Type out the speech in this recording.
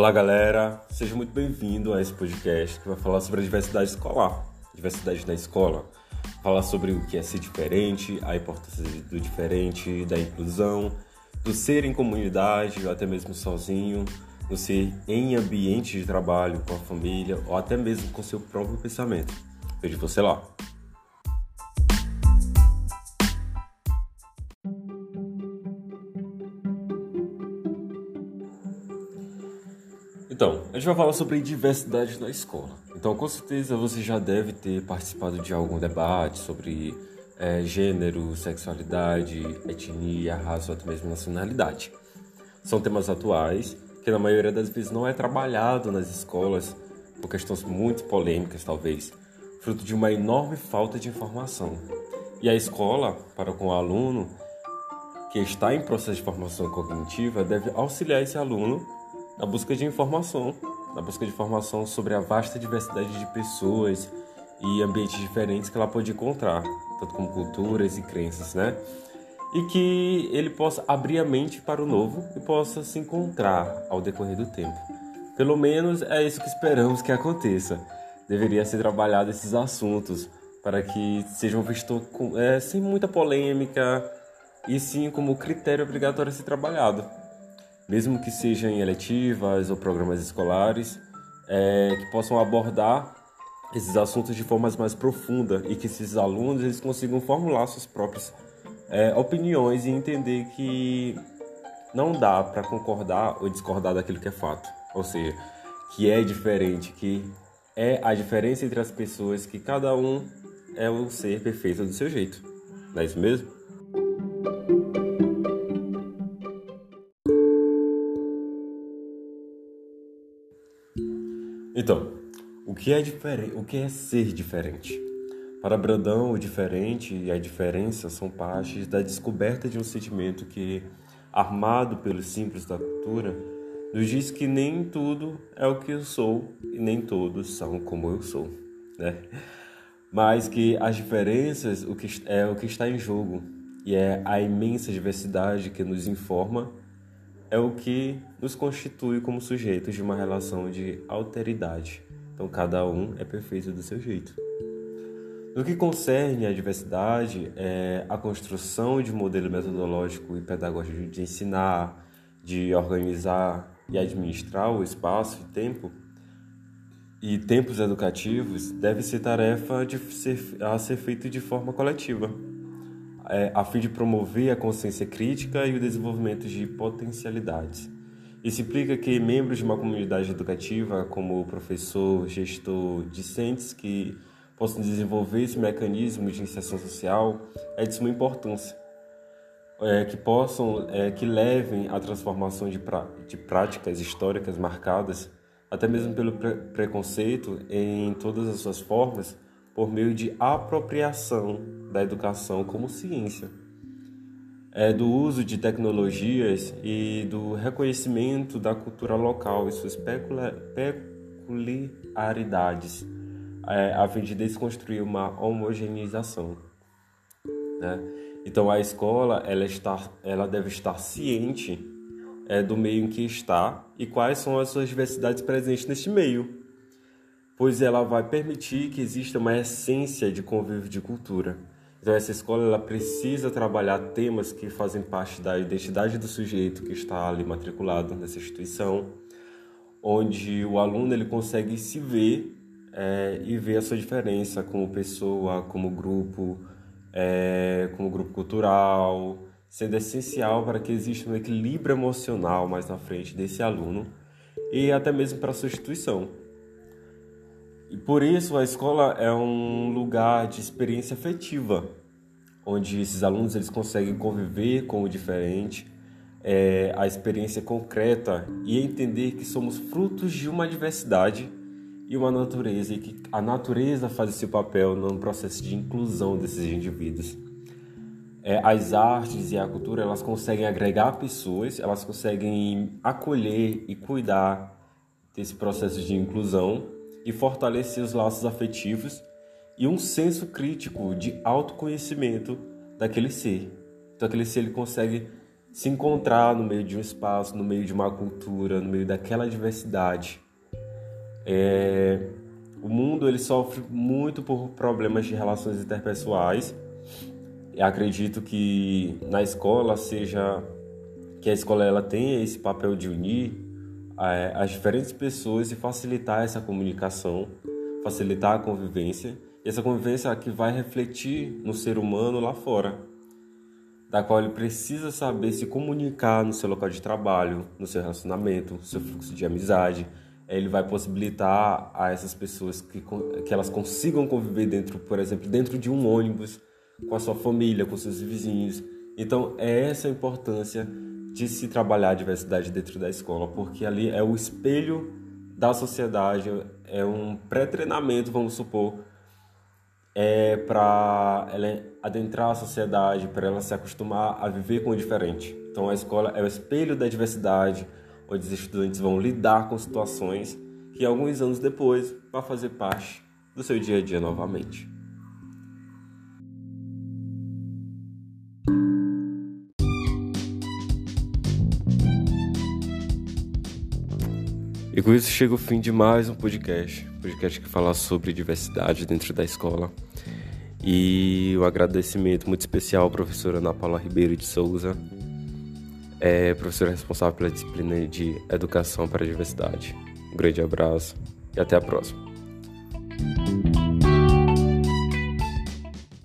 Olá, galera. Seja muito bem-vindo a esse podcast que vai falar sobre a diversidade escolar, diversidade na escola. Falar sobre o que é ser diferente, a importância do diferente, da inclusão, do ser em comunidade, ou até mesmo sozinho, do ser em ambiente de trabalho, com a família, ou até mesmo com seu próprio pensamento. Vejo você lá. Então, a gente vai falar sobre diversidade na escola. Então, com certeza você já deve ter participado de algum debate sobre é, gênero, sexualidade, etnia, raça ou até mesmo nacionalidade. São temas atuais que na maioria das vezes não é trabalhado nas escolas por questões muito polêmicas, talvez, fruto de uma enorme falta de informação. E a escola, para com o aluno que está em processo de formação cognitiva, deve auxiliar esse aluno na busca de informação, na busca de informação sobre a vasta diversidade de pessoas e ambientes diferentes que ela pode encontrar, tanto como culturas e crenças, né? E que ele possa abrir a mente para o novo e possa se encontrar ao decorrer do tempo. Pelo menos é isso que esperamos que aconteça. Deveria ser trabalhado esses assuntos para que sejam vistos com, é, sem muita polêmica e sim como critério obrigatório a ser trabalhado mesmo que sejam em eletivas ou programas escolares, é, que possam abordar esses assuntos de forma mais profunda e que esses alunos eles consigam formular suas próprias é, opiniões e entender que não dá para concordar ou discordar daquilo que é fato, ou seja, que é diferente, que é a diferença entre as pessoas, que cada um é o ser perfeito do seu jeito, não é isso mesmo? Então, o que é diferente? O que é ser diferente? Para Brandão, o diferente e a diferença são partes da descoberta de um sentimento que, armado pelos símbolos da cultura, nos diz que nem tudo é o que eu sou e nem todos são como eu sou, né? Mas que as diferenças o que é o que está em jogo e é a imensa diversidade que nos informa é o que nos constitui como sujeitos de uma relação de alteridade. Então, cada um é perfeito do seu jeito. No que concerne à diversidade, é a construção de um modelo metodológico e pedagógico de ensinar, de organizar e administrar o espaço e tempo e tempos educativos deve ser tarefa de ser, a ser feito de forma coletiva é, a fim de promover a consciência crítica e o desenvolvimento de potencialidades. Isso implica que membros de uma comunidade educativa, como professor, gestor, discentes que possam desenvolver esse mecanismo de iniciação social, é de suma importância. É, que possam, é, que levem à transformação de, pra, de práticas históricas marcadas, até mesmo pelo pre preconceito em todas as suas formas, por meio de apropriação da educação como ciência, é, do uso de tecnologias e do reconhecimento da cultura local e suas peculiaridades, é, a fim de desconstruir uma homogeneização. Né? Então a escola ela, está, ela deve estar ciente é, do meio em que está e quais são as suas diversidades presentes neste meio pois ela vai permitir que exista uma essência de convívio de cultura. Então essa escola ela precisa trabalhar temas que fazem parte da identidade do sujeito que está ali matriculado nessa instituição, onde o aluno ele consegue se ver é, e ver a sua diferença como pessoa, como grupo, é, como grupo cultural, sendo essencial para que exista um equilíbrio emocional mais na frente desse aluno e até mesmo para a sua instituição. E por isso a escola é um lugar de experiência afetiva, onde esses alunos eles conseguem conviver com o diferente, é, a experiência concreta e entender que somos frutos de uma diversidade e uma natureza e que a natureza faz esse papel no processo de inclusão desses indivíduos. É, as artes e a cultura elas conseguem agregar pessoas, elas conseguem acolher e cuidar desse processo de inclusão e fortalecer os laços afetivos e um senso crítico de autoconhecimento daquele ser. Então aquele ser ele consegue se encontrar no meio de um espaço, no meio de uma cultura, no meio daquela diversidade. É, o mundo ele sofre muito por problemas de relações interpessoais. Eu acredito que na escola seja que a escola ela tenha esse papel de unir as diferentes pessoas e facilitar essa comunicação, facilitar a convivência. E essa convivência é que vai refletir no ser humano lá fora da qual ele precisa saber se comunicar no seu local de trabalho, no seu relacionamento, no seu fluxo de amizade. Ele vai possibilitar a essas pessoas que, que elas consigam conviver dentro, por exemplo, dentro de um ônibus, com a sua família, com seus vizinhos. Então, é essa a importância de se trabalhar a diversidade dentro da escola, porque ali é o espelho da sociedade, é um pré-treinamento, vamos supor, é para ela adentrar a sociedade, para ela se acostumar a viver com o diferente. Então a escola é o espelho da diversidade, onde os estudantes vão lidar com situações que alguns anos depois vai fazer parte do seu dia a dia novamente. E com isso chega o fim de mais um podcast, podcast que fala sobre diversidade dentro da escola. E um agradecimento muito especial à professora Ana Paula Ribeiro de Souza, é professora responsável pela disciplina de Educação para a Diversidade. Um grande abraço e até a próxima.